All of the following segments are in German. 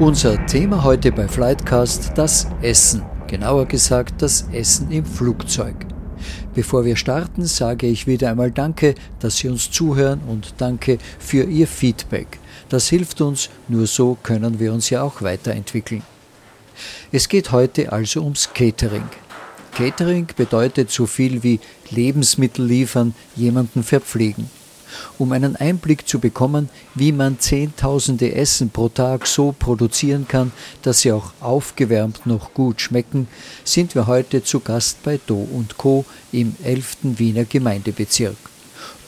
Unser Thema heute bei Flightcast das Essen, genauer gesagt das Essen im Flugzeug. Bevor wir starten, sage ich wieder einmal Danke, dass Sie uns zuhören und danke für Ihr Feedback. Das hilft uns, nur so können wir uns ja auch weiterentwickeln. Es geht heute also ums Catering. Catering bedeutet so viel wie Lebensmittel liefern, jemanden verpflegen um einen Einblick zu bekommen, wie man Zehntausende Essen pro Tag so produzieren kann, dass sie auch aufgewärmt noch gut schmecken, sind wir heute zu Gast bei Do Co. im 11. Wiener Gemeindebezirk.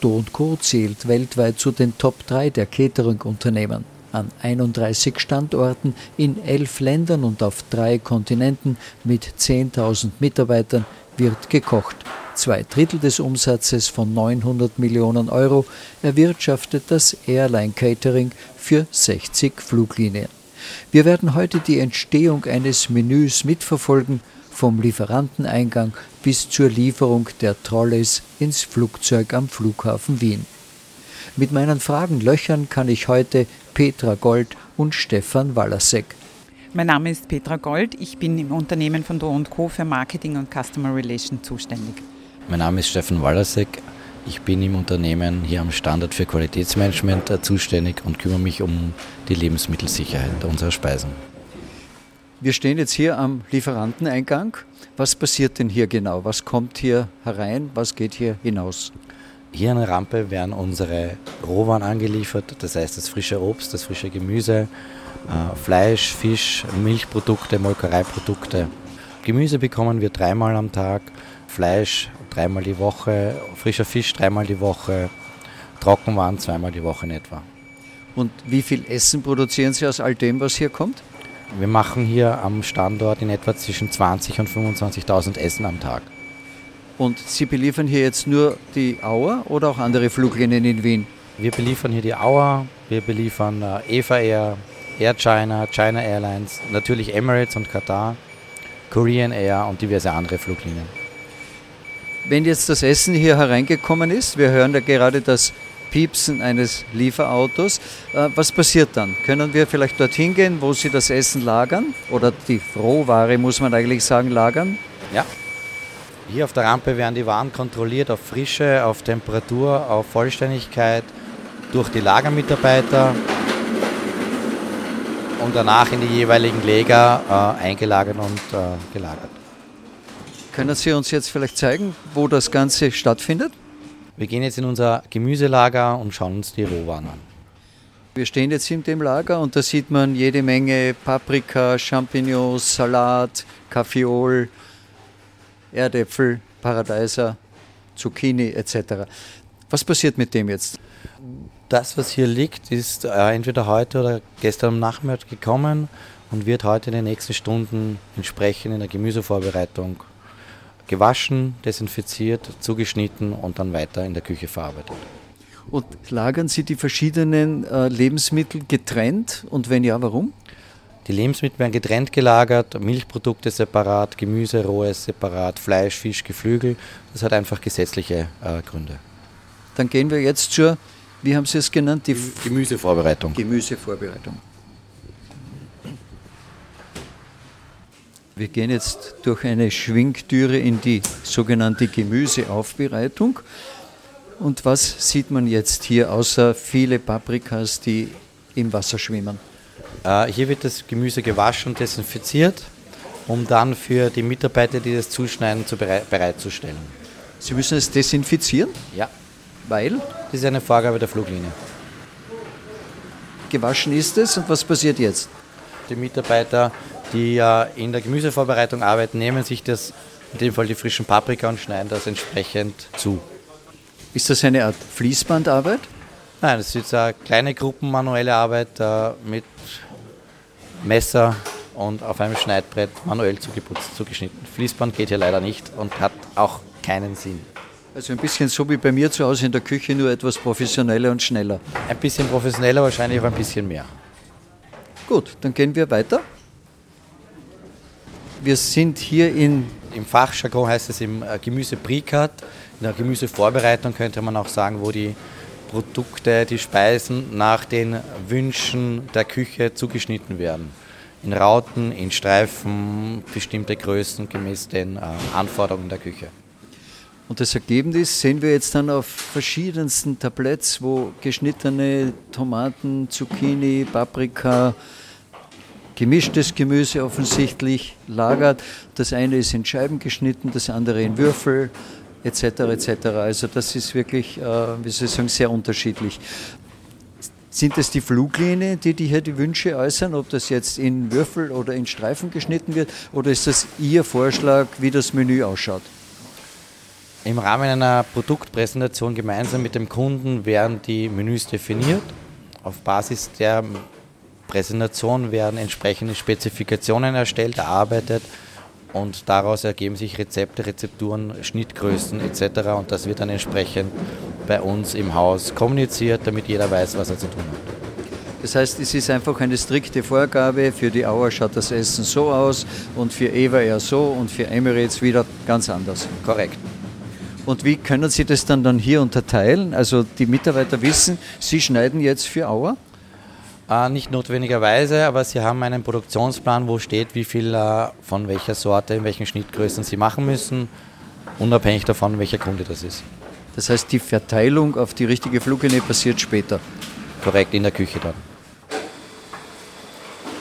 Do Co. zählt weltweit zu den Top 3 der Catering-Unternehmen. An 31 Standorten in elf Ländern und auf drei Kontinenten mit 10.000 Mitarbeitern wird gekocht. Zwei Drittel des Umsatzes von 900 Millionen Euro erwirtschaftet das Airline Catering für 60 Fluglinien. Wir werden heute die Entstehung eines Menüs mitverfolgen, vom Lieferanteneingang bis zur Lieferung der Trolleys ins Flugzeug am Flughafen Wien. Mit meinen Fragen löchern kann ich heute Petra Gold und Stefan Wallasek. Mein Name ist Petra Gold. Ich bin im Unternehmen von Do Co. für Marketing und Customer Relation zuständig. Mein Name ist Steffen Wallasek. Ich bin im Unternehmen hier am Standort für Qualitätsmanagement äh, zuständig und kümmere mich um die Lebensmittelsicherheit unserer Speisen. Wir stehen jetzt hier am Lieferanteneingang. Was passiert denn hier genau? Was kommt hier herein? Was geht hier hinaus? Hier an der Rampe werden unsere Rohwaren angeliefert, das heißt das frische Obst, das frische Gemüse, äh, Fleisch, Fisch, Milchprodukte, Molkereiprodukte. Gemüse bekommen wir dreimal am Tag, Fleisch dreimal die Woche, frischer Fisch dreimal die Woche, Trockenwaren zweimal die Woche in etwa. Und wie viel Essen produzieren Sie aus all dem, was hier kommt? Wir machen hier am Standort in etwa zwischen 20.000 und 25.000 Essen am Tag. Und Sie beliefern hier jetzt nur die Auer oder auch andere Fluglinien in Wien? Wir beliefern hier die Auer, wir beliefern äh, Eva Air, Air China, China Airlines, natürlich Emirates und Qatar, Korean Air und diverse andere Fluglinien. Wenn jetzt das Essen hier hereingekommen ist, wir hören da gerade das Piepsen eines Lieferautos, äh, was passiert dann? Können wir vielleicht dorthin gehen, wo Sie das Essen lagern? Oder die Rohware, muss man eigentlich sagen, lagern? Ja. Hier auf der Rampe werden die Waren kontrolliert auf Frische, auf Temperatur, auf Vollständigkeit durch die Lagermitarbeiter und danach in die jeweiligen Läger äh, eingelagert und äh, gelagert. Können Sie uns jetzt vielleicht zeigen, wo das Ganze stattfindet? Wir gehen jetzt in unser Gemüselager und schauen uns die Rohwaren an. Wir stehen jetzt in dem Lager und da sieht man jede Menge Paprika, Champignons, Salat, Kaffeeol, Erdäpfel, Paradeiser, Zucchini etc. Was passiert mit dem jetzt? Das, was hier liegt, ist äh, entweder heute oder gestern am Nachmittag gekommen und wird heute in den nächsten Stunden entsprechend in der Gemüsevorbereitung gewaschen, desinfiziert, zugeschnitten und dann weiter in der Küche verarbeitet. Und lagern Sie die verschiedenen äh, Lebensmittel getrennt und wenn ja, warum? Die Lebensmittel werden getrennt gelagert, Milchprodukte separat, Gemüse, rohes separat, Fleisch, Fisch, Geflügel. Das hat einfach gesetzliche äh, Gründe. Dann gehen wir jetzt zur, wie haben Sie es genannt? Die Gemüsevorbereitung. Gemüsevorbereitung. Wir gehen jetzt durch eine Schwingtüre in die sogenannte Gemüseaufbereitung. Und was sieht man jetzt hier, außer viele Paprikas, die im Wasser schwimmen? Äh, hier wird das Gemüse gewaschen und desinfiziert, um dann für die Mitarbeiter, die das zuschneiden, zu bereit, bereitzustellen. Sie müssen es desinfizieren? Ja. Weil? Das ist eine Vorgabe der Fluglinie. Gewaschen ist es und was passiert jetzt? Die Mitarbeiter die ja in der Gemüsevorbereitung arbeiten, nehmen sich das, in dem Fall die frischen Paprika und schneiden das entsprechend zu. Ist das eine Art Fließbandarbeit? Nein, das ist eine kleine Gruppenmanuelle Arbeit äh, mit Messer, und auf einem Schneidbrett manuell zugeputzt, zugeschnitten. Fließband geht hier leider nicht und hat auch keinen Sinn. Also ein bisschen so wie bei mir zu Hause in der Küche, nur etwas professioneller und schneller. Ein bisschen professioneller, wahrscheinlich auch ein bisschen mehr. Gut, dann gehen wir weiter. Wir sind hier in. Im Fachjargon heißt es im äh, Gemüse Precut. In der Gemüsevorbereitung könnte man auch sagen, wo die Produkte, die Speisen nach den Wünschen der Küche zugeschnitten werden. In Rauten, in Streifen, bestimmte Größen gemäß den äh, Anforderungen der Küche. Und das Ergebnis sehen wir jetzt dann auf verschiedensten Tabletts, wo geschnittene Tomaten, Zucchini, Paprika, gemischtes Gemüse offensichtlich lagert. Das eine ist in Scheiben geschnitten, das andere in Würfel etc. etc. Also das ist wirklich, äh, wie soll ich sagen, sehr unterschiedlich. Sind es die Fluglinien, die, die hier die Wünsche äußern, ob das jetzt in Würfel oder in Streifen geschnitten wird, oder ist das Ihr Vorschlag, wie das Menü ausschaut? Im Rahmen einer Produktpräsentation gemeinsam mit dem Kunden werden die Menüs definiert. Auf Basis der Präsentation werden entsprechende Spezifikationen erstellt, erarbeitet und daraus ergeben sich Rezepte, Rezepturen, Schnittgrößen etc. Und das wird dann entsprechend bei uns im Haus kommuniziert, damit jeder weiß, was er zu tun hat. Das heißt, es ist einfach eine strikte Vorgabe. Für die Auer schaut das Essen so aus und für Eva eher so und für Emirates wieder ganz anders. Korrekt. Und wie können Sie das dann, dann hier unterteilen? Also die Mitarbeiter wissen, Sie schneiden jetzt für Auer? Äh, nicht notwendigerweise, aber Sie haben einen Produktionsplan, wo steht, wie viel äh, von welcher Sorte, in welchen Schnittgrößen Sie machen müssen, unabhängig davon, welcher Kunde das ist. Das heißt, die Verteilung auf die richtige Fluglinie passiert später. Korrekt, in der Küche dann.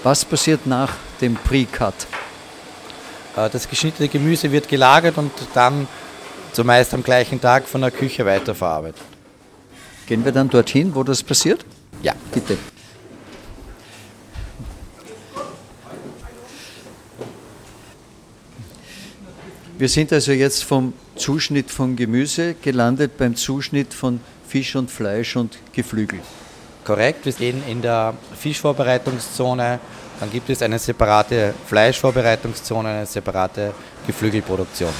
Was passiert nach dem Pre-Cut? Äh, das geschnittene Gemüse wird gelagert und dann zumeist am gleichen Tag von der Küche weiterverarbeitet. Gehen wir dann dorthin, wo das passiert? Ja. Bitte. Wir sind also jetzt vom Zuschnitt von Gemüse gelandet beim Zuschnitt von Fisch und Fleisch und Geflügel. Korrekt, wir stehen in der Fischvorbereitungszone, dann gibt es eine separate Fleischvorbereitungszone, eine separate Geflügelproduktion.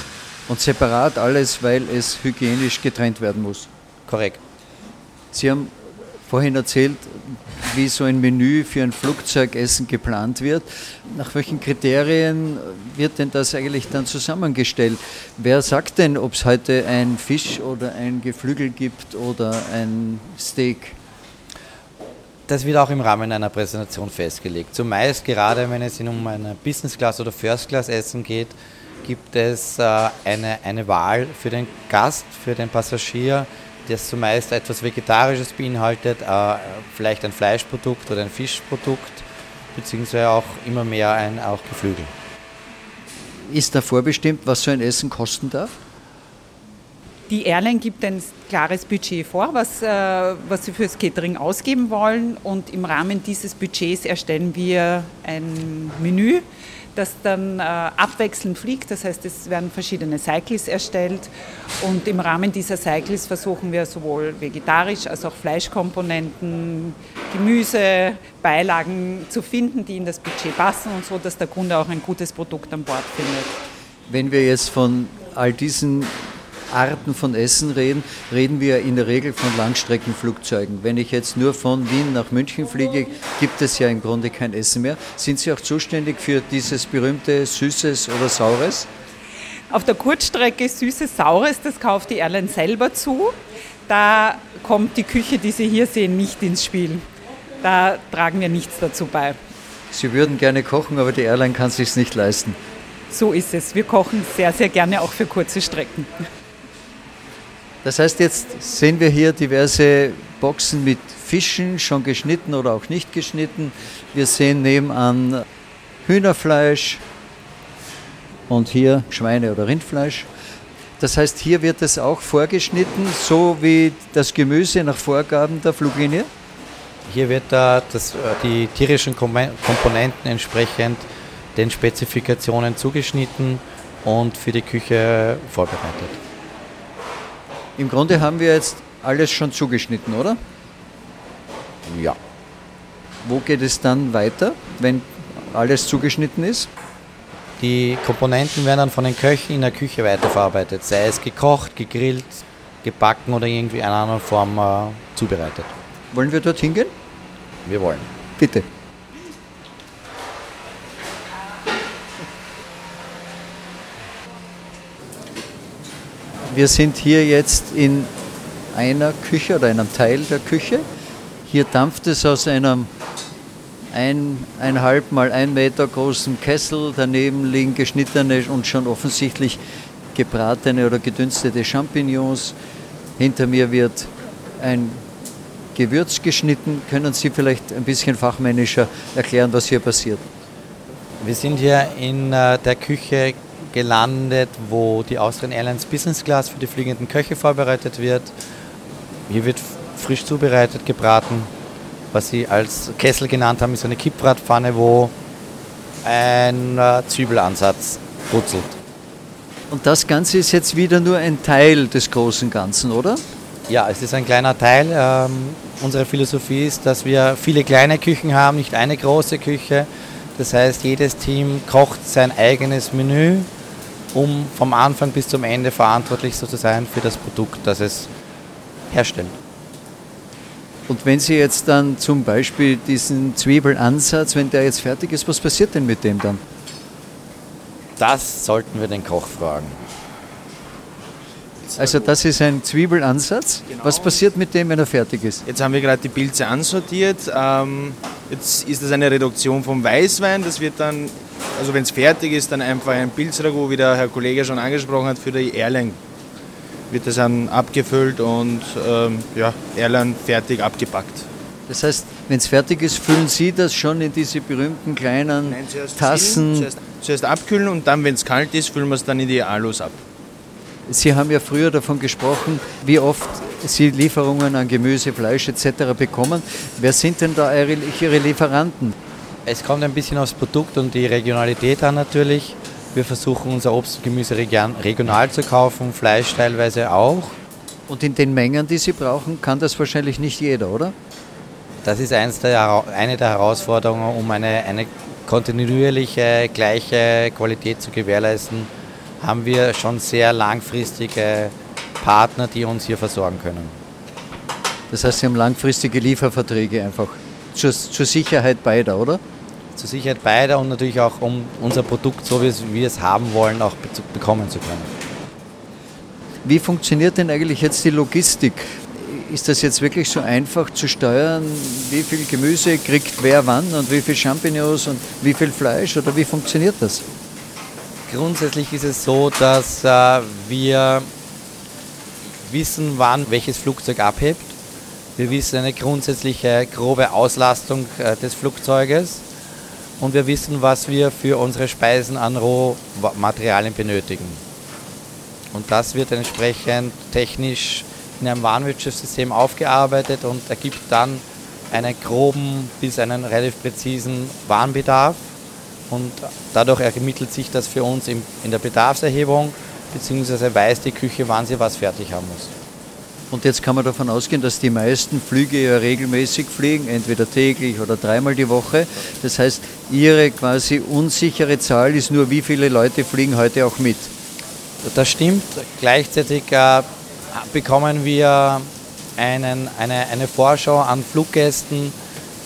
Und separat alles, weil es hygienisch getrennt werden muss. Korrekt. Sie haben vorhin erzählt, wie so ein Menü für ein Flugzeugessen geplant wird. Nach welchen Kriterien wird denn das eigentlich dann zusammengestellt? Wer sagt denn, ob es heute ein Fisch oder ein Geflügel gibt oder ein Steak? Das wird auch im Rahmen einer Präsentation festgelegt. Zumeist, gerade wenn es um ein Business Class oder First Class Essen geht, gibt es äh, eine, eine Wahl für den Gast, für den Passagier, das zumeist etwas Vegetarisches beinhaltet, äh, vielleicht ein Fleischprodukt oder ein Fischprodukt, beziehungsweise auch immer mehr ein auch Geflügel. Ist da vorbestimmt, was so ein Essen kosten darf? Die Airline gibt ein klares Budget vor, was, äh, was sie fürs Catering ausgeben wollen und im Rahmen dieses Budgets erstellen wir ein Menü, das dann äh, abwechselnd fliegt. Das heißt, es werden verschiedene Cycles erstellt und im Rahmen dieser Cycles versuchen wir sowohl vegetarisch als auch Fleischkomponenten, Gemüse, Beilagen zu finden, die in das Budget passen und so, dass der Kunde auch ein gutes Produkt an Bord findet. Wenn wir jetzt von all diesen Arten von Essen reden, reden wir in der Regel von Langstreckenflugzeugen. Wenn ich jetzt nur von Wien nach München fliege, gibt es ja im Grunde kein Essen mehr. Sind Sie auch zuständig für dieses berühmte Süßes oder Saures? Auf der Kurzstrecke Süßes, Saures, das kauft die Airline selber zu. Da kommt die Küche, die Sie hier sehen, nicht ins Spiel. Da tragen wir nichts dazu bei. Sie würden gerne kochen, aber die Airline kann es sich nicht leisten. So ist es. Wir kochen sehr, sehr gerne auch für kurze Strecken. Das heißt, jetzt sehen wir hier diverse Boxen mit Fischen, schon geschnitten oder auch nicht geschnitten. Wir sehen nebenan Hühnerfleisch und hier Schweine- oder Rindfleisch. Das heißt, hier wird es auch vorgeschnitten, so wie das Gemüse nach Vorgaben der Fluglinie? Hier wird da das, die tierischen Komponenten entsprechend den Spezifikationen zugeschnitten und für die Küche vorbereitet. Im Grunde haben wir jetzt alles schon zugeschnitten, oder? Ja. Wo geht es dann weiter, wenn alles zugeschnitten ist? Die Komponenten werden dann von den Köchen in der Küche weiterverarbeitet, sei es gekocht, gegrillt, gebacken oder irgendwie in einer anderen Form äh, zubereitet. Wollen wir dorthin gehen? Wir wollen. Bitte. Wir sind hier jetzt in einer Küche oder einem Teil der Küche. Hier dampft es aus einem ein, eineinhalb mal ein Meter großen Kessel. Daneben liegen geschnittene und schon offensichtlich gebratene oder gedünstete Champignons. Hinter mir wird ein Gewürz geschnitten. Können Sie vielleicht ein bisschen fachmännischer erklären, was hier passiert? Wir sind hier in äh, der Küche gelandet, wo die Austrian Airlines Business Class für die fliegenden Köche vorbereitet wird. Hier wird frisch zubereitet, gebraten. Was sie als Kessel genannt haben, ist eine Kippbratpfanne, wo ein äh, Zwiebelansatz brutzelt. Und das Ganze ist jetzt wieder nur ein Teil des großen Ganzen, oder? Ja, es ist ein kleiner Teil. Ähm, unsere Philosophie ist, dass wir viele kleine Küchen haben, nicht eine große Küche. Das heißt, jedes Team kocht sein eigenes Menü, um vom Anfang bis zum Ende verantwortlich zu sein für das Produkt, das es herstellt. Und wenn Sie jetzt dann zum Beispiel diesen Zwiebelansatz, wenn der jetzt fertig ist, was passiert denn mit dem dann? Das sollten wir den Koch fragen. Also das ist ein Zwiebelansatz. Genau. Was passiert mit dem, wenn er fertig ist? Jetzt haben wir gerade die Pilze ansortiert. Ähm, jetzt ist das eine Reduktion vom Weißwein. Das wird dann, also wenn es fertig ist, dann einfach ein Pilzragout, wie der Herr Kollege schon angesprochen hat, für die Erlang. Wird das dann abgefüllt und ähm, ja, Erlang fertig abgepackt. Das heißt, wenn es fertig ist, füllen Sie das schon in diese berühmten kleinen Tassen. Füllen, zuerst, zuerst abkühlen und dann, wenn es kalt ist, füllen wir es dann in die Alus ab. Sie haben ja früher davon gesprochen, wie oft Sie Lieferungen an Gemüse, Fleisch etc. bekommen. Wer sind denn da Ihre Lieferanten? Es kommt ein bisschen aufs Produkt und die Regionalität an natürlich. Wir versuchen unser Obst und Gemüse regional zu kaufen, Fleisch teilweise auch. Und in den Mengen, die Sie brauchen, kann das wahrscheinlich nicht jeder, oder? Das ist der, eine der Herausforderungen, um eine, eine kontinuierliche, gleiche Qualität zu gewährleisten, haben wir schon sehr langfristige Partner, die uns hier versorgen können. Das heißt, Sie haben langfristige Lieferverträge einfach zur, zur Sicherheit beider, oder? Zur Sicherheit beider und natürlich auch, um unser Produkt, so wie wir es haben wollen, auch bekommen zu können. Wie funktioniert denn eigentlich jetzt die Logistik? Ist das jetzt wirklich so einfach zu steuern, wie viel Gemüse kriegt wer wann und wie viel Champignons und wie viel Fleisch oder wie funktioniert das? Grundsätzlich ist es so, dass äh, wir wissen, wann welches Flugzeug abhebt. Wir wissen eine grundsätzliche grobe Auslastung äh, des Flugzeuges und wir wissen, was wir für unsere Speisen an Rohmaterialien benötigen. Und das wird entsprechend technisch in einem Warenwirtschaftssystem aufgearbeitet und ergibt dann einen groben bis einen relativ präzisen Warenbedarf. Und dadurch ermittelt sich das für uns in der Bedarfserhebung, beziehungsweise weiß die Küche, wann sie was fertig haben muss. Und jetzt kann man davon ausgehen, dass die meisten Flüge ja regelmäßig fliegen, entweder täglich oder dreimal die Woche. Das heißt, Ihre quasi unsichere Zahl ist nur, wie viele Leute fliegen heute auch mit. Das stimmt. Gleichzeitig äh, bekommen wir einen, eine, eine Vorschau an Fluggästen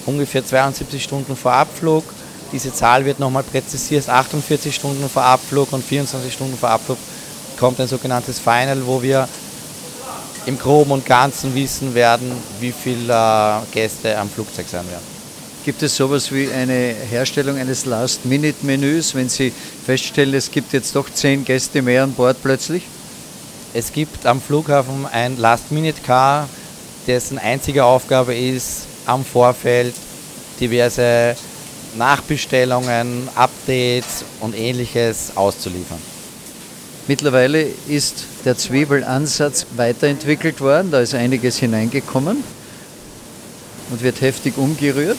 ungefähr 72 Stunden vor Abflug. Diese Zahl wird nochmal präzisiert, 48 Stunden vor Abflug und 24 Stunden vor Abflug kommt ein sogenanntes Final, wo wir im Groben und Ganzen wissen werden, wie viele äh, Gäste am Flugzeug sein werden. Gibt es sowas wie eine Herstellung eines Last-Minute-Menüs, wenn Sie feststellen, es gibt jetzt doch zehn Gäste mehr an Bord plötzlich? Es gibt am Flughafen ein Last-Minute-Car, dessen einzige Aufgabe ist, am Vorfeld diverse Nachbestellungen, Updates und ähnliches auszuliefern. Mittlerweile ist der Zwiebelansatz weiterentwickelt worden, da ist einiges hineingekommen und wird heftig umgerührt.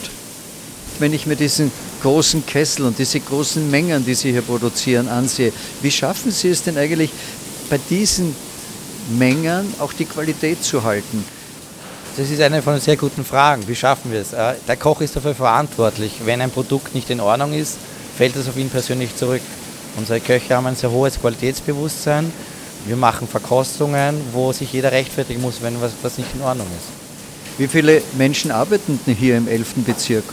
Wenn ich mir diesen großen Kessel und diese großen Mengen, die Sie hier produzieren, ansehe, wie schaffen Sie es denn eigentlich bei diesen Mengen auch die Qualität zu halten? Das ist eine von den sehr guten Fragen. Wie schaffen wir es? Äh, der Koch ist dafür verantwortlich. Wenn ein Produkt nicht in Ordnung ist, fällt es auf ihn persönlich zurück. Unsere Köche haben ein sehr hohes Qualitätsbewusstsein. Wir machen Verkostungen, wo sich jeder rechtfertigen muss, wenn was, was nicht in Ordnung ist. Wie viele Menschen arbeiten hier im 11. Bezirk?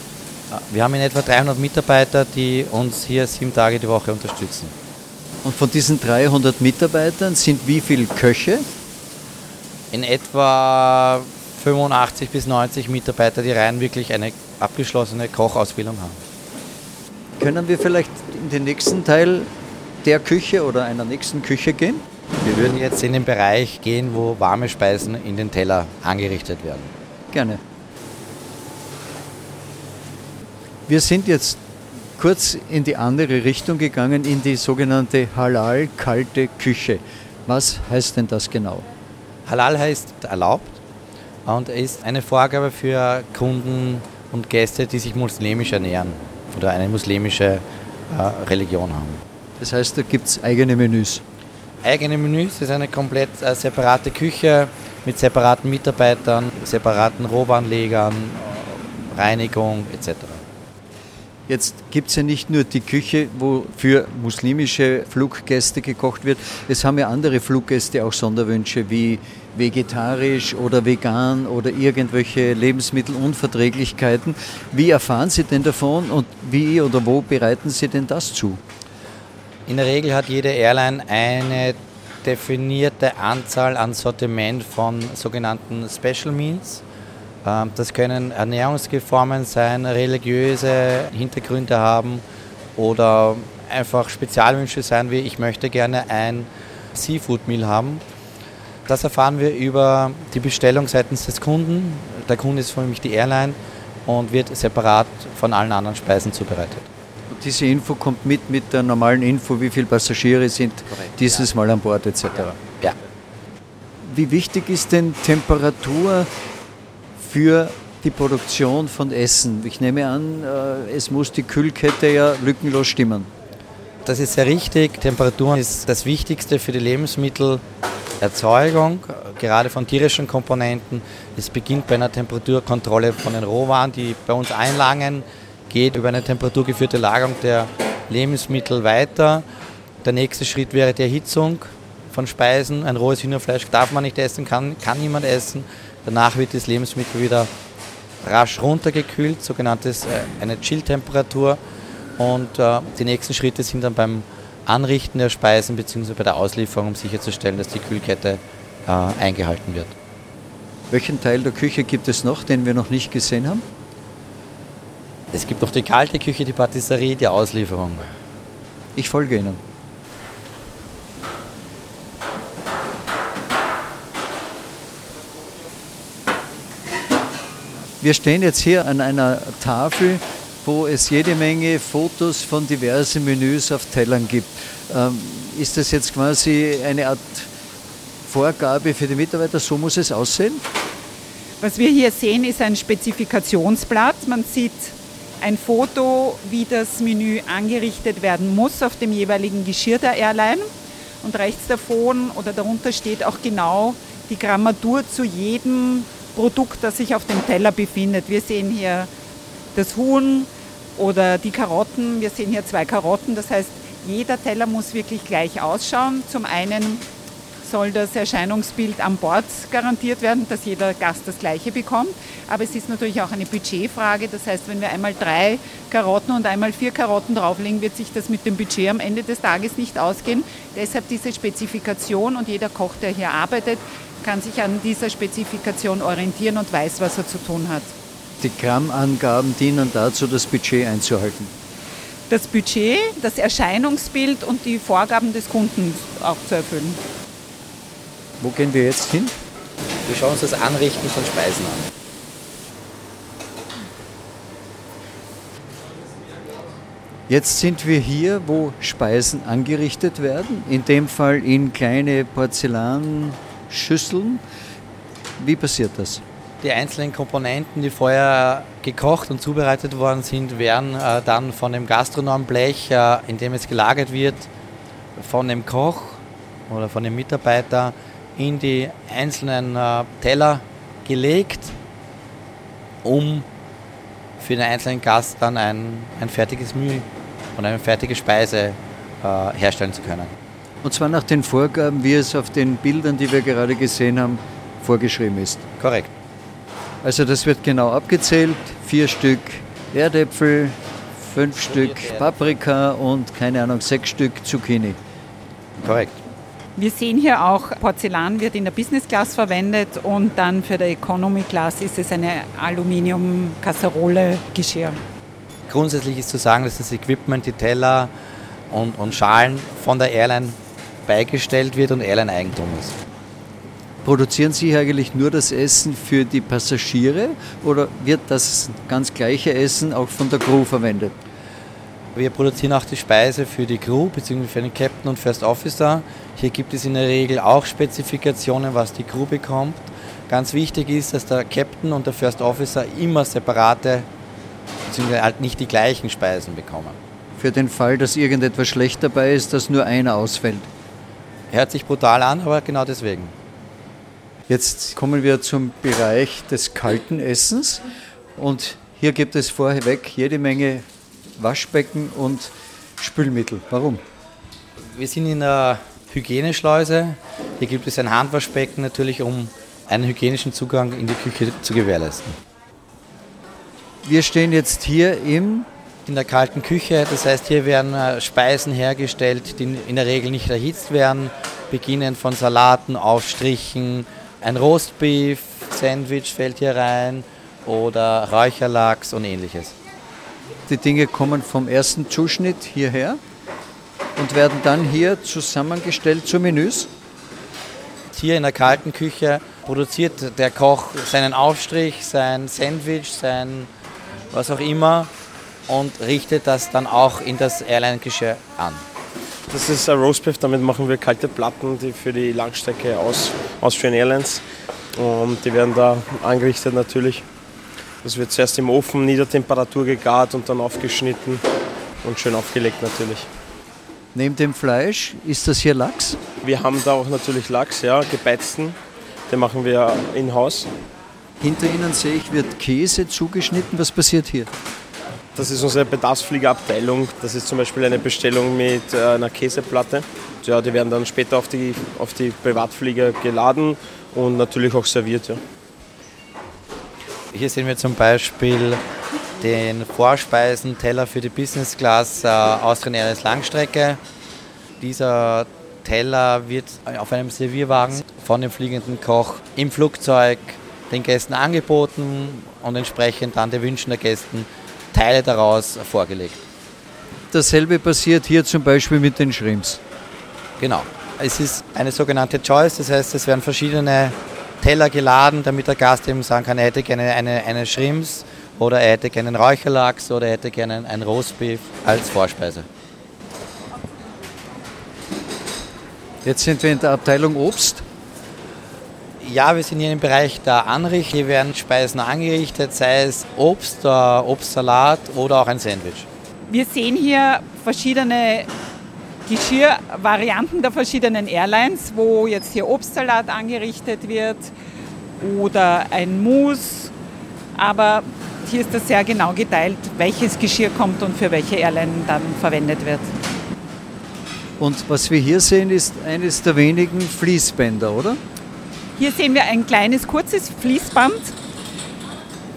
Äh, wir haben in etwa 300 Mitarbeiter, die uns hier sieben Tage die Woche unterstützen. Und von diesen 300 Mitarbeitern sind wie viele Köche? In etwa 85 bis 90 Mitarbeiter, die rein wirklich eine abgeschlossene Kochausbildung haben. Können wir vielleicht in den nächsten Teil der Küche oder einer nächsten Küche gehen? Wir würden jetzt in den Bereich gehen, wo warme Speisen in den Teller angerichtet werden. Gerne. Wir sind jetzt kurz in die andere Richtung gegangen, in die sogenannte Halal kalte Küche. Was heißt denn das genau? Halal heißt erlaubt und ist eine Vorgabe für Kunden und Gäste, die sich muslimisch ernähren oder eine muslimische äh, Religion haben. Das heißt, da gibt es eigene Menüs? Eigene Menüs, das ist eine komplett äh, separate Küche mit separaten Mitarbeitern, separaten Rohwarenlegern, Reinigung etc. Jetzt gibt es ja nicht nur die Küche, wo für muslimische Fluggäste gekocht wird. Es haben ja andere Fluggäste auch Sonderwünsche wie vegetarisch oder vegan oder irgendwelche Lebensmittelunverträglichkeiten. Wie erfahren Sie denn davon und wie oder wo bereiten Sie denn das zu? In der Regel hat jede Airline eine definierte Anzahl an Sortiment von sogenannten Special Meals. Ähm, das können Ernährungsgeformen sein, religiöse Hintergründe haben oder einfach Spezialwünsche sein, wie ich möchte gerne ein Seafood Meal haben. Das erfahren wir über die Bestellung seitens des Kunden. Der Kunde ist für mich die Airline und wird separat von allen anderen Speisen zubereitet. Und diese Info kommt mit mit der normalen Info, wie viele Passagiere sind Korrekt, dieses ja. Mal an Bord etc. Ja. Wie wichtig ist denn Temperatur für die Produktion von Essen. Ich nehme an, äh, es muss die Kühlkette ja lückenlos stimmen. Das ist sehr richtig. Temperatur ist das Wichtigste für die Lebensmittelerzeugung, gerade von tierischen Komponenten. Es beginnt bei einer Temperaturkontrolle von den Rohwaren, die bei uns einlangen, geht über eine temperaturgeführte Lagerung der Lebensmittel weiter. Der nächste Schritt wäre die Erhitzung von Speisen. Ein rohes Hühnerfleisch darf man nicht essen, kann, kann niemand essen. Danach wird das Lebensmittel wieder rasch runtergekühlt, sogenanntes äh, eine Chill-Temperatur. Und äh, die nächsten Schritte sind dann beim Anrichten der Speisen bzw. bei der Auslieferung, um sicherzustellen, dass die Kühlkette äh, eingehalten wird. Welchen Teil der Küche gibt es noch, den wir noch nicht gesehen haben? Es gibt noch die kalte Küche, die Patisserie, die Auslieferung. Ich folge Ihnen. Wir stehen jetzt hier an einer Tafel, wo es jede Menge Fotos von diversen Menüs auf Tellern gibt. Ähm, ist das jetzt quasi eine Art Vorgabe für die Mitarbeiter? So muss es aussehen? Was wir hier sehen, ist ein Spezifikationsblatt. Man sieht ein Foto, wie das Menü angerichtet werden muss auf dem jeweiligen Geschirr der Airline. Und rechts davon oder darunter steht auch genau die Grammatur zu jedem Produkt, das sich auf dem Teller befindet. Wir sehen hier das Huhn oder die Karotten. Wir sehen hier zwei Karotten. Das heißt, jeder Teller muss wirklich gleich ausschauen. Zum einen soll das Erscheinungsbild an Bord garantiert werden, dass jeder Gast das gleiche bekommt. Aber es ist natürlich auch eine Budgetfrage. Das heißt, wenn wir einmal drei Karotten und einmal vier Karotten drauflegen, wird sich das mit dem Budget am Ende des Tages nicht ausgehen. Deshalb diese Spezifikation und jeder Koch, der hier arbeitet, kann sich an dieser Spezifikation orientieren und weiß, was er zu tun hat. Die Grammangaben dienen dazu, das Budget einzuhalten. Das Budget, das Erscheinungsbild und die Vorgaben des Kunden auch zu erfüllen. Wo gehen wir jetzt hin? Wir schauen uns das Anrichten von Speisen an. Jetzt sind wir hier, wo Speisen angerichtet werden, in dem Fall in kleine Porzellan Schüsseln. Wie passiert das? Die einzelnen Komponenten, die vorher gekocht und zubereitet worden sind, werden äh, dann von dem Gastronomblech, äh, in dem es gelagert wird, von dem Koch oder von dem Mitarbeiter in die einzelnen äh, Teller gelegt, um für den einzelnen Gast dann ein, ein fertiges Mühl und eine fertige Speise äh, herstellen zu können. Und zwar nach den Vorgaben, wie es auf den Bildern, die wir gerade gesehen haben, vorgeschrieben ist. Korrekt. Also das wird genau abgezählt. Vier Stück Erdäpfel, fünf Stück Paprika und keine Ahnung, sechs Stück Zucchini. Korrekt. Wir sehen hier auch, Porzellan wird in der Business Class verwendet und dann für der Economy Class ist es eine Aluminium-Kasserole-Geschirr. Grundsätzlich ist zu sagen, dass das Equipment, die Teller und, und Schalen von der Airline beigestellt wird und Airline-Eigentum ist. Produzieren Sie eigentlich nur das Essen für die Passagiere oder wird das ganz gleiche Essen auch von der Crew verwendet? Wir produzieren auch die Speise für die Crew bzw. für den Captain und First Officer. Hier gibt es in der Regel auch Spezifikationen, was die Crew bekommt. Ganz wichtig ist, dass der Captain und der First Officer immer separate bzw. halt nicht die gleichen Speisen bekommen. Für den Fall, dass irgendetwas schlecht dabei ist, dass nur einer ausfällt. Hört sich brutal an, aber genau deswegen. Jetzt kommen wir zum Bereich des kalten Essens und hier gibt es vorweg jede Menge Waschbecken und Spülmittel. Warum? Wir sind in der Hygieneschleuse. Hier gibt es ein Handwaschbecken natürlich, um einen hygienischen Zugang in die Küche zu gewährleisten. Wir stehen jetzt hier im in der kalten Küche. Das heißt, hier werden äh, Speisen hergestellt, die in der Regel nicht erhitzt werden, beginnend von Salaten, Aufstrichen, ein Roastbeef, Sandwich fällt hier rein oder Räucherlachs und ähnliches. Die Dinge kommen vom ersten Zuschnitt hierher und werden dann hier zusammengestellt zu Menüs. Hier in der kalten Küche produziert der Koch seinen Aufstrich, sein Sandwich, sein was auch immer und richtet das dann auch in das Airline-Geschirr an. Das ist ein Roastbeef, damit machen wir kalte Platten die für die Langstrecke aus Austrian Airlines. Und die werden da angerichtet natürlich. Das wird zuerst im Ofen Niedertemperatur gegart und dann aufgeschnitten und schön aufgelegt natürlich. Neben dem Fleisch ist das hier Lachs? Wir haben da auch natürlich Lachs, ja, gebeizten. Den machen wir in-house. Hinter Ihnen sehe ich, wird Käse zugeschnitten. Was passiert hier? Das ist unsere Bedarfsfliegerabteilung. Das ist zum Beispiel eine Bestellung mit äh, einer Käseplatte. Ja, die werden dann später auf die, auf die Privatflieger geladen und natürlich auch serviert. Ja. Hier sehen wir zum Beispiel den Vorspeisenteller für die Business Class äh, Austrian Airlines Langstrecke. Dieser Teller wird auf einem Servierwagen von dem fliegenden Koch im Flugzeug den Gästen angeboten und entsprechend dann den Wünschen der Gästen Teile daraus vorgelegt. Dasselbe passiert hier zum Beispiel mit den Shrimps. Genau. Es ist eine sogenannte Choice, das heißt, es werden verschiedene Teller geladen, damit der Gast eben sagen kann, er hätte gerne eine, eine Shrimps oder er hätte gerne einen Räucherlachs oder er hätte gerne ein Roastbeef als Vorspeise. Jetzt sind wir in der Abteilung Obst. Ja, wir sind hier im Bereich der Anricht. Hier werden Speisen angerichtet, sei es Obst, Obstsalat oder auch ein Sandwich. Wir sehen hier verschiedene Geschirrvarianten der verschiedenen Airlines, wo jetzt hier Obstsalat angerichtet wird oder ein Mousse. Aber hier ist das sehr genau geteilt, welches Geschirr kommt und für welche Airline dann verwendet wird. Und was wir hier sehen, ist eines der wenigen Fließbänder, oder? Hier sehen wir ein kleines, kurzes Fließband.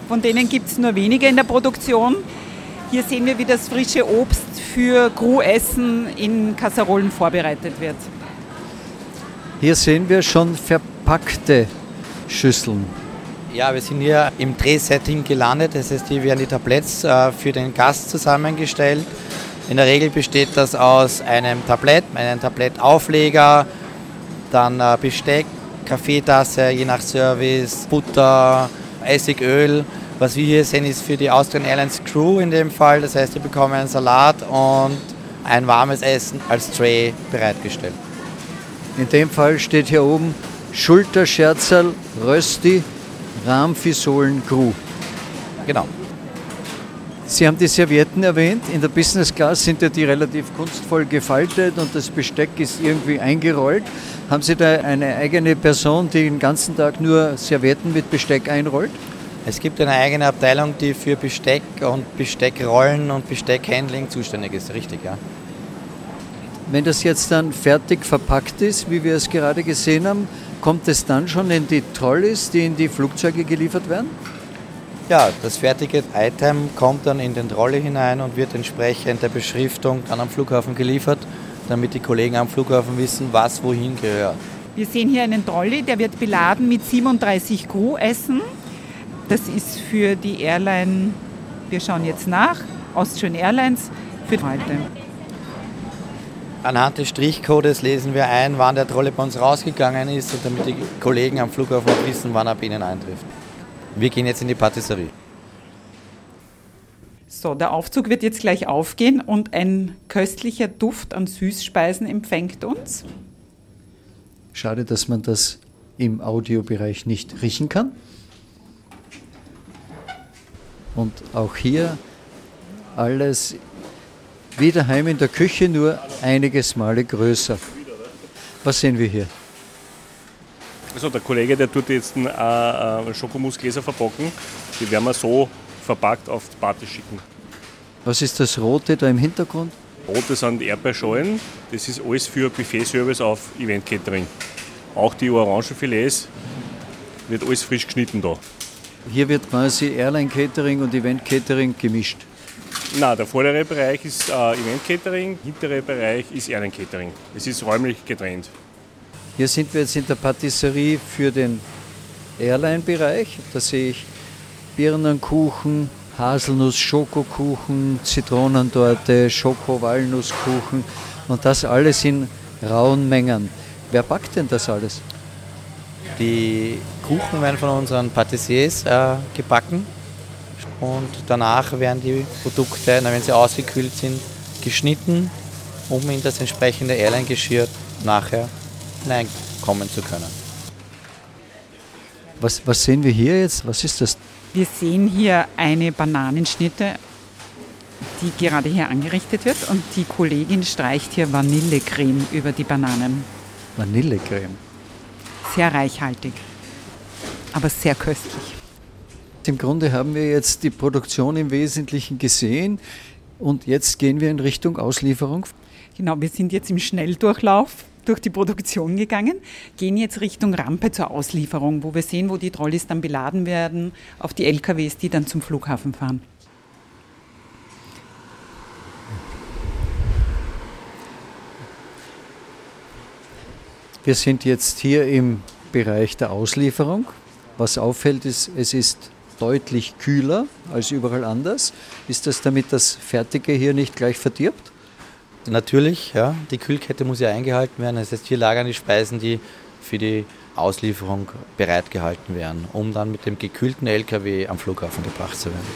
Von denen gibt es nur wenige in der Produktion. Hier sehen wir, wie das frische Obst für Crew-Essen in Kasserollen vorbereitet wird. Hier sehen wir schon verpackte Schüsseln. Ja, wir sind hier im Drehsetting gelandet. Das heißt, hier werden die Tabletts äh, für den Gast zusammengestellt. In der Regel besteht das aus einem Tablett, einem Tablettaufleger, dann äh, Besteck, Kaffeetasse, je nach Service, Butter, Essigöl. Was wir hier sehen, ist für die Austrian Airlines Crew in dem Fall. Das heißt, die bekommen einen Salat und ein warmes Essen als Tray bereitgestellt. In dem Fall steht hier oben Sie haben die Servietten erwähnt. In der Business Class sind ja die relativ kunstvoll gefaltet und das Besteck ist irgendwie eingerollt. Haben Sie da eine eigene Person, die den ganzen Tag nur Servietten mit Besteck einrollt? Es gibt eine eigene Abteilung, die für Besteck und Besteckrollen und Besteckhandling zuständig ist, richtig, ja. Wenn das jetzt dann fertig verpackt ist, wie wir es gerade gesehen haben, kommt es dann schon in die Trolleys, die in die Flugzeuge geliefert werden? Ja, das fertige Item kommt dann in den Trolley hinein und wird entsprechend der Beschriftung dann am Flughafen geliefert, damit die Kollegen am Flughafen wissen, was wohin gehört. Wir sehen hier einen Trolley, der wird beladen mit 37 Crew-Essen. Das ist für die Airline, wir schauen jetzt nach, Austrian Airlines, für heute. Anhand des Strichcodes lesen wir ein, wann der Trolley bei uns rausgegangen ist und damit die Kollegen am Flughafen auch wissen, wann er bei ihnen eintrifft. Wir gehen jetzt in die Patisserie. So, der Aufzug wird jetzt gleich aufgehen und ein köstlicher Duft an Süßspeisen empfängt uns. Schade, dass man das im Audiobereich nicht riechen kann. Und auch hier alles wie daheim in der Küche, nur einiges Male größer. Was sehen wir hier? Also der Kollege, der tut jetzt einen äh, Schokomusgläser verpacken. Die werden wir so verpackt auf die Party schicken. Was ist das Rote da im Hintergrund? Rote sind Erdbeerschalen. Das ist alles für Buffet-Service auf Event-Catering. Auch die Orangenfilets wird alles frisch geschnitten da. Hier wird quasi Airline-Catering und Event-Catering gemischt. Na, der vordere Bereich ist äh, Event-Catering, hintere Bereich ist Airline-Catering. Es ist räumlich getrennt. Hier sind wir jetzt in der Patisserie für den Airline-Bereich. Da sehe ich Birnenkuchen, Haselnuss-Schokokuchen, Zitronentorte, Schoko-Walnusskuchen und das alles in rauen Mengen. Wer backt denn das alles? Die Kuchen werden von unseren Patissiers äh, gebacken und danach werden die Produkte, wenn sie ausgekühlt sind, geschnitten, um in das entsprechende Airline-Geschirr nachher hineinkommen zu können. Was, was sehen wir hier jetzt? Was ist das? Wir sehen hier eine Bananenschnitte, die gerade hier angerichtet wird und die Kollegin streicht hier Vanillecreme über die Bananen. Vanillecreme. Sehr reichhaltig, aber sehr köstlich. Im Grunde haben wir jetzt die Produktion im Wesentlichen gesehen und jetzt gehen wir in Richtung Auslieferung. Genau, wir sind jetzt im Schnelldurchlauf durch die Produktion gegangen, gehen jetzt Richtung Rampe zur Auslieferung, wo wir sehen, wo die Trolleys dann beladen werden auf die LKWs, die dann zum Flughafen fahren. Wir sind jetzt hier im Bereich der Auslieferung. Was auffällt, ist, es ist deutlich kühler als überall anders. Ist das damit das Fertige hier nicht gleich verdirbt? Natürlich, ja. Die Kühlkette muss ja eingehalten werden. Das heißt, hier lagern die Speisen, die für die Auslieferung bereitgehalten werden, um dann mit dem gekühlten LKW am Flughafen gebracht zu werden.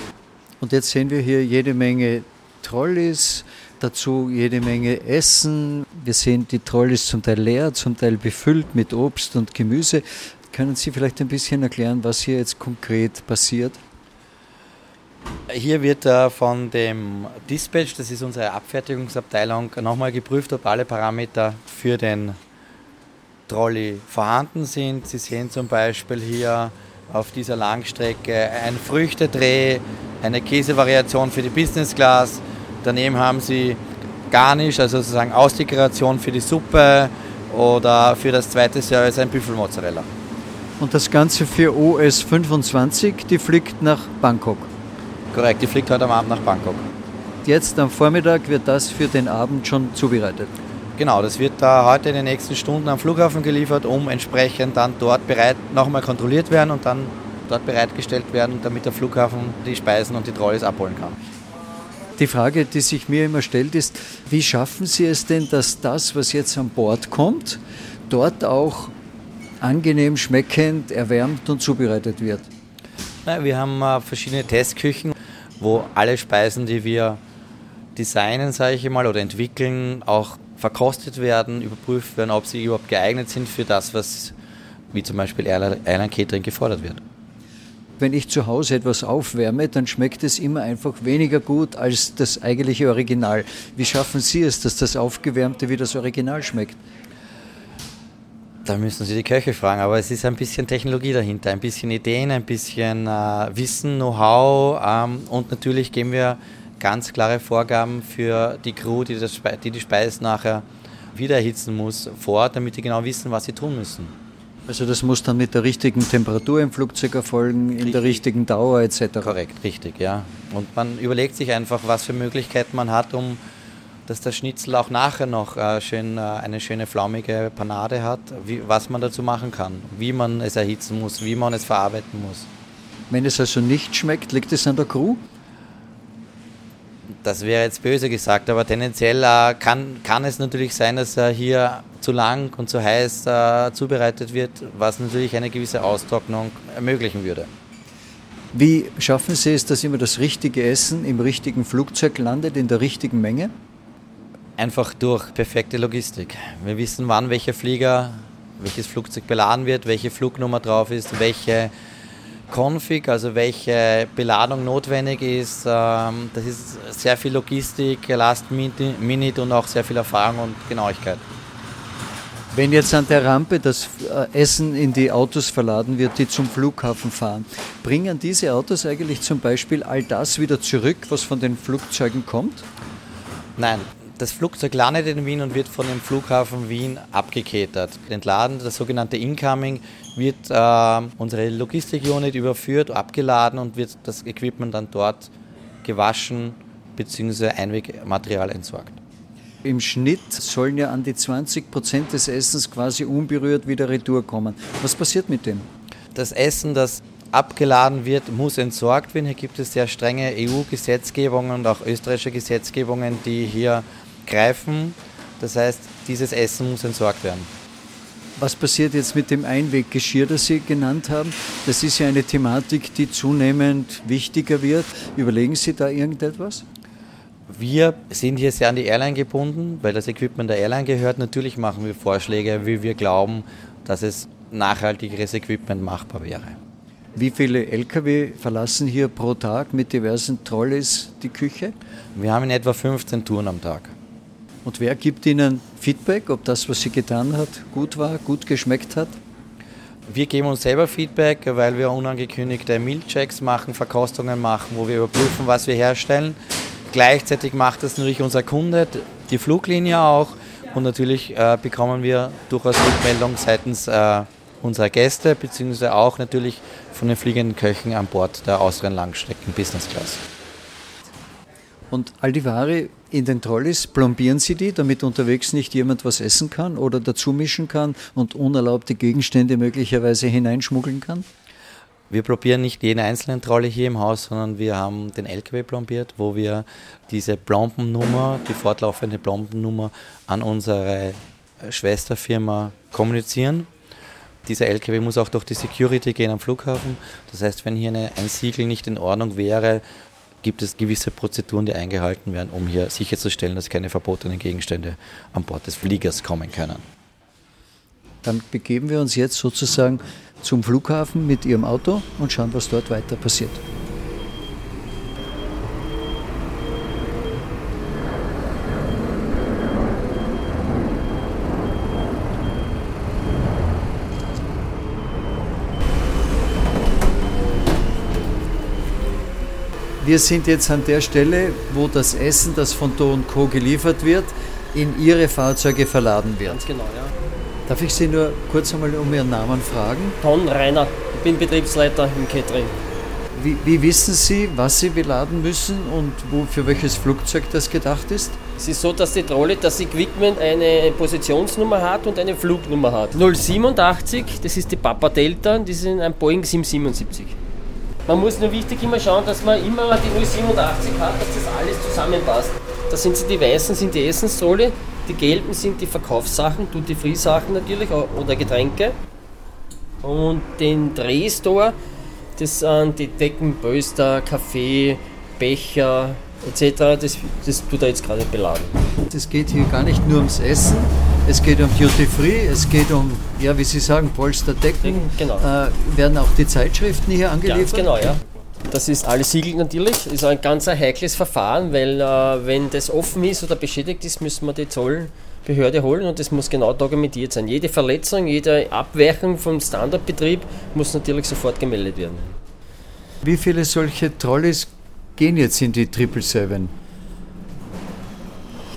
Und jetzt sehen wir hier jede Menge Trolleys, dazu jede Menge Essen. Wir sehen die Trolleys zum Teil leer, zum Teil befüllt mit Obst und Gemüse. Können Sie vielleicht ein bisschen erklären, was hier jetzt konkret passiert? Hier wird von dem Dispatch, das ist unsere Abfertigungsabteilung, nochmal geprüft, ob alle Parameter für den Trolley vorhanden sind. Sie sehen zum Beispiel hier auf dieser Langstrecke ein Früchtedreh, eine Käsevariation für die Business Class. Daneben haben Sie Garnish, also sozusagen Ausdekoration für die Suppe oder für das zweite Service ein Büffelmozzarella. Und das Ganze für OS 25, die fliegt nach Bangkok. Korrekt, die fliegt heute am Abend nach Bangkok. Jetzt am Vormittag wird das für den Abend schon zubereitet. Genau, das wird da heute in den nächsten Stunden am Flughafen geliefert, um entsprechend dann dort bereit nochmal kontrolliert werden und dann dort bereitgestellt werden, damit der Flughafen die Speisen und die Trolleys abholen kann. Die Frage, die sich mir immer stellt, ist, wie schaffen Sie es denn, dass das, was jetzt an Bord kommt, dort auch angenehm schmeckend, erwärmt und zubereitet wird? Wir haben äh, verschiedene Testküchen, wo alle Speisen, die wir designen, sage ich mal, oder entwickeln, auch verkostet werden, überprüft werden, ob sie überhaupt geeignet sind für das, was wie zum Beispiel Airline Catering gefordert wird. wenn ich zu Hause etwas aufwärme, dann schmeckt es immer einfach weniger gut als das eigentliche Original. Wie schaffen Sie es, dass das Aufgewärmte wie das Original schmeckt? Da müssen Sie die Köche fragen, aber es ist ein bisschen Technologie dahinter, ein bisschen Ideen, ein bisschen äh, Wissen, Know-how ähm, und natürlich geben wir ganz klare Vorgaben für die Crew, die, das, die die Speise nachher wieder erhitzen muss, vor, damit die genau wissen, was sie tun müssen. Also das muss dann mit der richtigen Temperatur im Flugzeug erfolgen, richtig. in der richtigen Dauer etc. Korrekt, richtig, ja. Und man überlegt sich einfach, was für Möglichkeiten man hat, um dass der Schnitzel auch nachher noch äh, schön, äh, eine schöne flaumige Panade hat, wie, was man dazu machen kann, wie man es erhitzen muss, wie man es verarbeiten muss. Wenn es also nicht schmeckt, liegt es an der Crew? Das wäre jetzt böse gesagt, aber tendenziell äh, kann, kann es natürlich sein, dass er hier zu lang und zu heiß äh, zubereitet wird, was natürlich eine gewisse Austrocknung ermöglichen würde. Wie schaffen Sie es, dass immer das richtige Essen im richtigen Flugzeug landet, in der richtigen Menge? Einfach durch perfekte Logistik. Wir wissen, wann welcher Flieger, welches Flugzeug beladen wird, welche Flugnummer drauf ist, welche Config, also welche Beladung notwendig ist. Ähm, das ist sehr viel Logistik, Last Minute und auch sehr viel Erfahrung und Genauigkeit. Wenn jetzt an der Rampe das äh, Essen in die Autos verladen wird, die zum Flughafen fahren, bringen diese Autos eigentlich zum Beispiel all das wieder zurück, was von den Flugzeugen kommt? Nein, das Flugzeug landet in Wien und wird von dem Flughafen Wien abgeketert. Entladen, das sogenannte Incoming, wird äh, unsere Logistik-Unit überführt, abgeladen und wird das Equipment dann dort gewaschen bzw. Einwegmaterial entsorgt. Im Schnitt sollen ja an die 20 Prozent des Essens quasi unberührt wieder retour kommen. Was passiert mit dem? Das Essen, das abgeladen wird, muss entsorgt werden. Hier gibt es sehr strenge EU-Gesetzgebungen und auch österreichische Gesetzgebungen, die hier greifen. Das heißt, dieses Essen muss entsorgt werden. Was passiert jetzt mit dem Einweggeschirr, das Sie genannt haben? Das ist ja eine Thematik, die zunehmend wichtiger wird. Überlegen Sie da irgendetwas? Wir sind hier sehr an die Airline gebunden, weil das Equipment der Airline gehört. Natürlich machen wir Vorschläge, wie wir glauben, dass es nachhaltigeres Equipment machbar wäre. Wie viele Lkw verlassen hier pro Tag mit diversen Trolleys die Küche? Wir haben in etwa 15 Touren am Tag. Und wer gibt Ihnen Feedback, ob das, was sie getan hat, gut war, gut geschmeckt hat? Wir geben uns selber Feedback, weil wir unangekündigte Mealchecks machen, Verkostungen machen, wo wir überprüfen, was wir herstellen. Gleichzeitig macht das natürlich unser Kunde, die Fluglinie auch. Und natürlich äh, bekommen wir durchaus Rückmeldung seitens äh, unserer Gäste, beziehungsweise auch natürlich von den fliegenden Köchen an Bord der Austrian Langstrecken Business Class. Und all die Ware in den Trolleys, plombieren Sie die, damit unterwegs nicht jemand was essen kann oder dazu mischen kann und unerlaubte Gegenstände möglicherweise hineinschmuggeln kann? Wir plombieren nicht jeden einzelnen Trolley hier im Haus, sondern wir haben den LKW plombiert, wo wir diese Plombennummer, die fortlaufende Plombennummer an unsere Schwesterfirma kommunizieren. Dieser LKW muss auch durch die Security gehen am Flughafen. Das heißt, wenn hier eine, ein Siegel nicht in Ordnung wäre, gibt es gewisse Prozeduren, die eingehalten werden, um hier sicherzustellen, dass keine verbotenen Gegenstände an Bord des Fliegers kommen können. Dann begeben wir uns jetzt sozusagen zum Flughafen mit Ihrem Auto und schauen, was dort weiter passiert. Wir sind jetzt an der Stelle, wo das Essen, das von Do Co. geliefert wird, in Ihre Fahrzeuge verladen wird. Ganz genau, ja. Darf ich Sie nur kurz einmal um Ihren Namen fragen? Ton Rainer, ich bin Betriebsleiter im Catering. Wie, wie, wissen Sie, was Sie beladen müssen und wo, für welches Flugzeug das gedacht ist? Es ist so, dass die Trolle, das Equipment eine Positionsnummer hat und eine Flugnummer hat. 087, das ist die Papa Delta, das ist ein Boeing 777. Man muss nur wichtig immer schauen, dass man immer die 087 hat, dass das alles zusammenpasst. Da sind sie die weißen, sind die Essensrolle, die gelben sind die Verkaufssachen, Duty Free Sachen natürlich oder Getränke. Und den Drehstore, das sind die Decken, Böster, Kaffee, Becher etc. Das, das tut er jetzt gerade beladen. Es geht hier gar nicht nur ums Essen, es geht um Duty Free, es geht um, ja, wie Sie sagen, Polsterdecken. Genau. Äh, werden auch die Zeitschriften hier angeliefert? Ganz genau, ja. Das ist alles Siegel natürlich, ist ein ganz ein heikles Verfahren, weil äh, wenn das offen ist oder beschädigt ist, müssen wir die Zollbehörde holen und das muss genau dokumentiert sein. Jede Verletzung, jede Abweichung vom Standardbetrieb muss natürlich sofort gemeldet werden. Wie viele solche Trolleys gehen jetzt in die 777?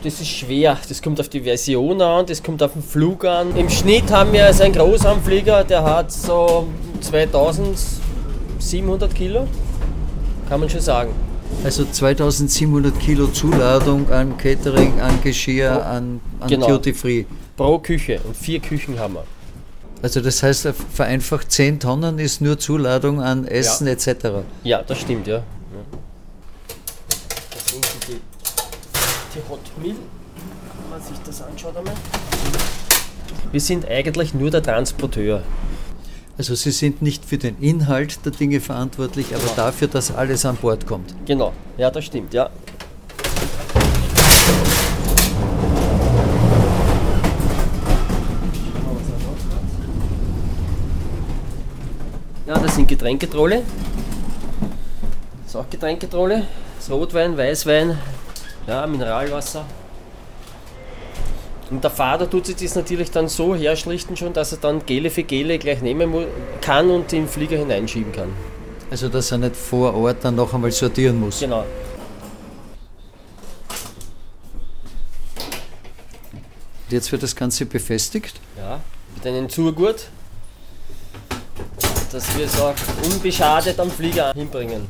Das ist schwer, das kommt auf die Version an, das kommt auf den Flug an. Im Schnitt haben wir also einen Großanflieger, der hat so 2700 Kilo, kann man schon sagen. Also 2700 Kilo Zuladung an Catering, an Geschirr, an, an Genau. Duty Free. Pro Küche und vier Küchen haben wir. Also das heißt, vereinfacht 10 Tonnen ist nur Zuladung an Essen etc. Ja, das stimmt, ja. ja. Das sind die, die Hot Mill, wenn man sich das anschaut einmal. Wir sind eigentlich nur der Transporteur. Also Sie sind nicht für den Inhalt der Dinge verantwortlich, aber dafür, dass alles an Bord kommt. Genau, ja, das stimmt, ja. Ja, das sind Getränketrolle. Das ist auch Getränketrolle. Das ist Rotwein, Weißwein, ja, Mineralwasser. Und der Fahrer tut sich das natürlich dann so herschlichten schon, dass er dann Gele für Gele gleich nehmen kann und den Flieger hineinschieben kann. Also dass er nicht vor Ort dann noch einmal sortieren muss. Genau. Und jetzt wird das Ganze befestigt. Ja, mit einem Zugurt, dass wir es auch unbeschadet am Flieger hinbringen.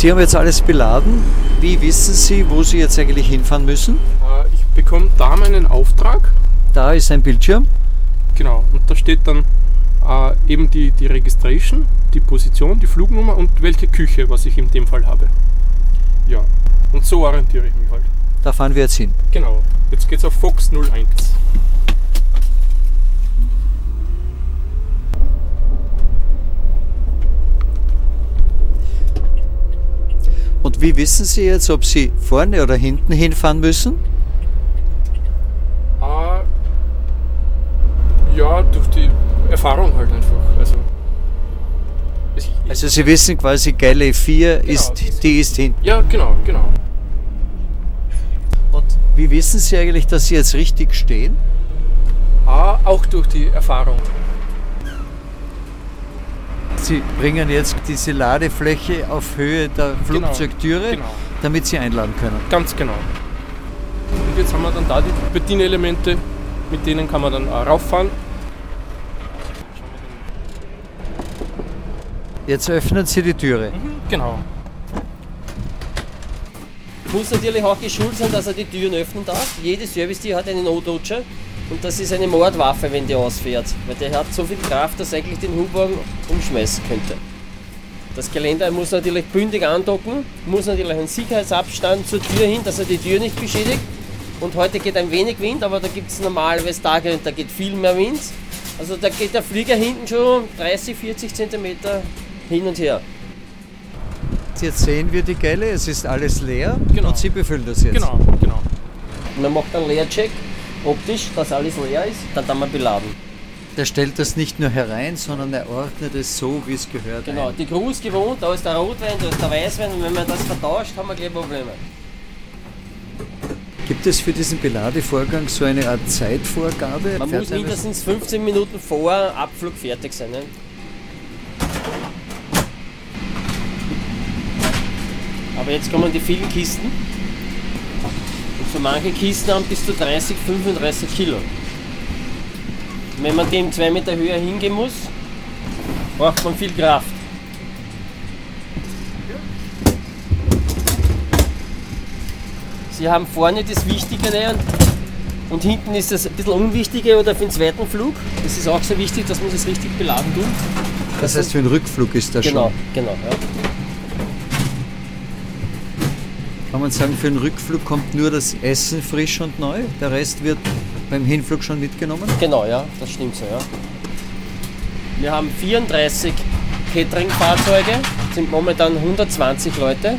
Sie haben jetzt alles beladen. Wie wissen Sie, wo Sie jetzt eigentlich hinfahren müssen? Äh, Ich bekomme da meinen Auftrag, Da ist ein Bildschirm. genau, und da steht dann äh, eben die, die Registration, die Position, die Flugnummer und welche Küche, was ich in dem Fall habe. Ja, und so orientiere ich mich halt. Da fahren wir jetzt hin. Genau, jetzt geht's auf Fox 01. Und wie wissen Sie jetzt, ob Sie vorne oder hinten hinfahren müssen? Äh, ja, durch die Erfahrung halt einfach. Also, es, Also Sie wissen quasi, Galley 4 ist, die ist- die ist hinten. ja, genau, genau. Und wie wissen Sie eigentlich, dass Sie jetzt richtig stehen? Ah, auch durch die Erfahrung. Sie bringen jetzt diese Ladefläche auf Höhe der Flugzeugtüre, genau. damit Sie einladen können. Ganz genau. Und jetzt haben wir dann da die Bedienelemente, mit denen kann man dann auch rauffahren. Jetzt öffnen Sie die Türe. Genau. Muss natürlich auch geschult sein, dass er die Türen öffnen darf. Jede Service-Tür hat einen O-Dodger und das ist eine Mordwaffe, wenn die ausfährt. Weil der hat so viel Kraft, dass er eigentlich den Hubwagen umschmeißen könnte. Das Geländer muss natürlich bündig andocken, muss natürlich einen Sicherheitsabstand zur Tür hin, dass er die Tür nicht beschädigt. Und heute geht ein wenig Wind, aber da gibt es normalerweise Tage, da geht viel mehr Wind. Also da geht der Flieger hinten schon 30, 40 Zentimeter hin und her. Jetzt sehen wir die Gelle, es ist alles leer Genau. und Sie befüllen das jetzt. Genau, genau. Man macht einen Leercheck, optisch, dass alles leer ist, dann kann man beladen. Der stellt das nicht nur herein, sondern er ordnet es so, wie es gehört. Genau, ein. die Crew ist gewohnt, da ist der Rotwein, da ist der Weißwein und wenn man das vertauscht, haben wir gleich Probleme. Gibt es für diesen Beladevorgang so eine Art Zeitvorgabe? Man Fährt muss mindestens 15 Minuten vor Abflug fertig sein. Ne? Aber jetzt kommen die vielen Kisten. So manche Kisten haben bis zu 30, 35 Kilo. Wenn man dem 2 Meter höher hingehen muss, braucht man viel Kraft. Sie haben vorne das Wichtigere und, und hinten ist das ein bisschen Unwichtige oder für den zweiten Flug. Das ist auch sehr wichtig, dass man das richtig beladen tut. Das heißt, für den Rückflug ist das Genau, schon. genau. Ja. Kann man sagen, für den Rückflug kommt nur das Essen frisch und neu, der Rest wird beim Hinflug schon mitgenommen? Genau, ja, das stimmt so, ja. Wir haben 34 Catering-Fahrzeuge, sind momentan 120 Leute.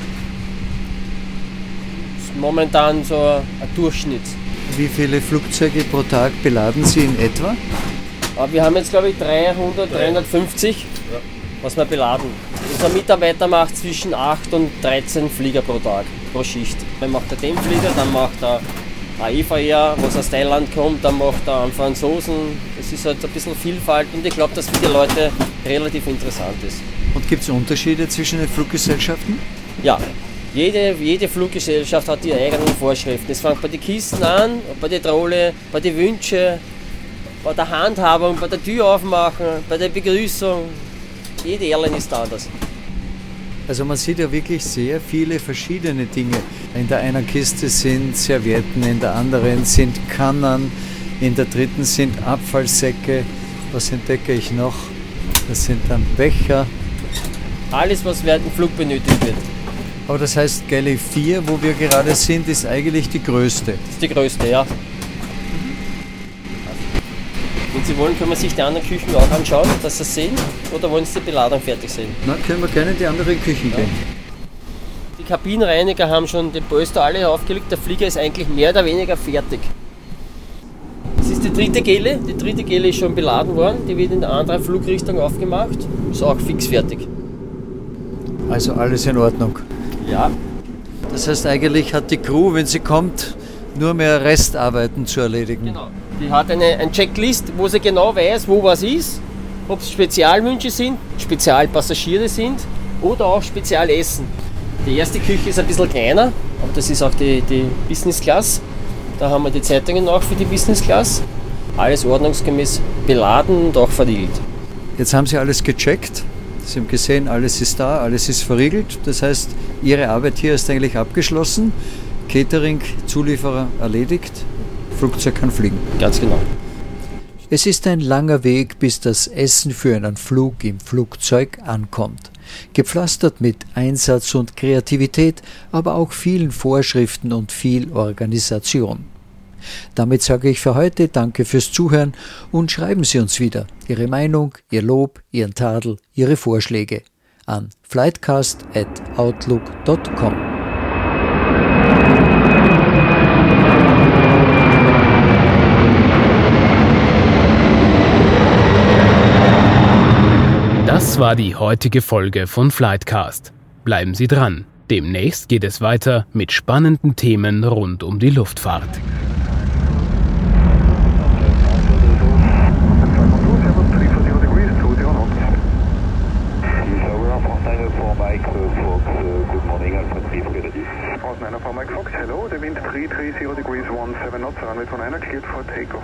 Das ist momentan so ein Durchschnitt. Wie viele Flugzeuge pro Tag beladen Sie in etwa? Aber wir haben jetzt, glaube ich, 300, 350, was wir beladen. Unser Mitarbeiter macht zwischen 8 und 13 Flieger pro Tag, pro Schicht. Dann macht er den Flieger, dann macht er ein EVR, was aus Thailand kommt, dann macht er einen Franzosen. Es ist halt ein bisschen Vielfalt und ich glaube, dass für die Leute relativ interessant ist. Und gibt es Unterschiede zwischen den Fluggesellschaften? Ja, jede, jede Fluggesellschaft hat ihre eigenen Vorschriften. Es fängt bei den Kisten an, bei der Trolle, bei den Wünschen, bei der Handhabung, bei der Tür aufmachen, bei der Begrüßung. Jede Airline ist anders. Also man sieht ja wirklich sehr viele verschiedene Dinge. In der einen Kiste sind Servietten, in der anderen sind Kannen, in der dritten sind Abfallsäcke. Was entdecke ich noch? Das sind dann Becher. Alles, was während dem Flug benötigt wird. Aber das heißt, Galley 4, wo wir gerade sind, ist eigentlich die größte. Das ist die größte, ja. Wenn Sie wollen, können wir sich die anderen Küchen auch anschauen, dass Sie sehen. Oder wollen Sie die Beladung fertig sehen? Na, können wir gerne in die anderen Küchen gehen. Die Kabinenreiniger haben schon den Polster alle aufgelegt. Der Flieger ist eigentlich mehr oder weniger fertig. Das ist die dritte Gele. Die dritte Gele ist schon beladen worden. Die wird in der anderen Flugrichtung aufgemacht. Ist auch fix fertig. Also alles in Ordnung. Ja. Das heißt, eigentlich hat die Crew, wenn sie kommt, nur mehr Restarbeiten zu erledigen. Genau. Die hat eine, eine Checklist, wo sie genau weiß, wo was ist, ob es Spezialwünsche sind, Spezialpassagiere sind oder auch Spezialessen. Die erste Küche ist ein bisschen kleiner, aber das ist auch die, die Business Class. Da haben wir die Zeitungen auch für die Business Class. Alles ordnungsgemäß beladen und auch verriegelt. Jetzt haben Sie alles gecheckt. Sie haben gesehen, alles ist da, alles ist verriegelt. Das heißt, Ihre Arbeit hier ist eigentlich abgeschlossen. Catering, Zulieferer erledigt. Flugzeug kann fliegen. Ganz genau. Es ist ein langer Weg, bis das Essen für einen Flug im Flugzeug ankommt. Gepflastert mit Einsatz und Kreativität, aber auch vielen Vorschriften und viel Organisation. Damit sage ich für heute Danke fürs Zuhören und schreiben Sie uns wieder Ihre Meinung, Ihr Lob, Ihren Tadel, Ihre Vorschläge an flightcast.outlook.com. Das war die heutige Folge von Flightcast. Bleiben Sie dran. Demnächst geht es weiter mit spannenden Themen rund um die Luftfahrt. Aus einer Frau Mike Fox, Hello, der wind 330 degrees 17 knots, runway 29 cleared for takeoff.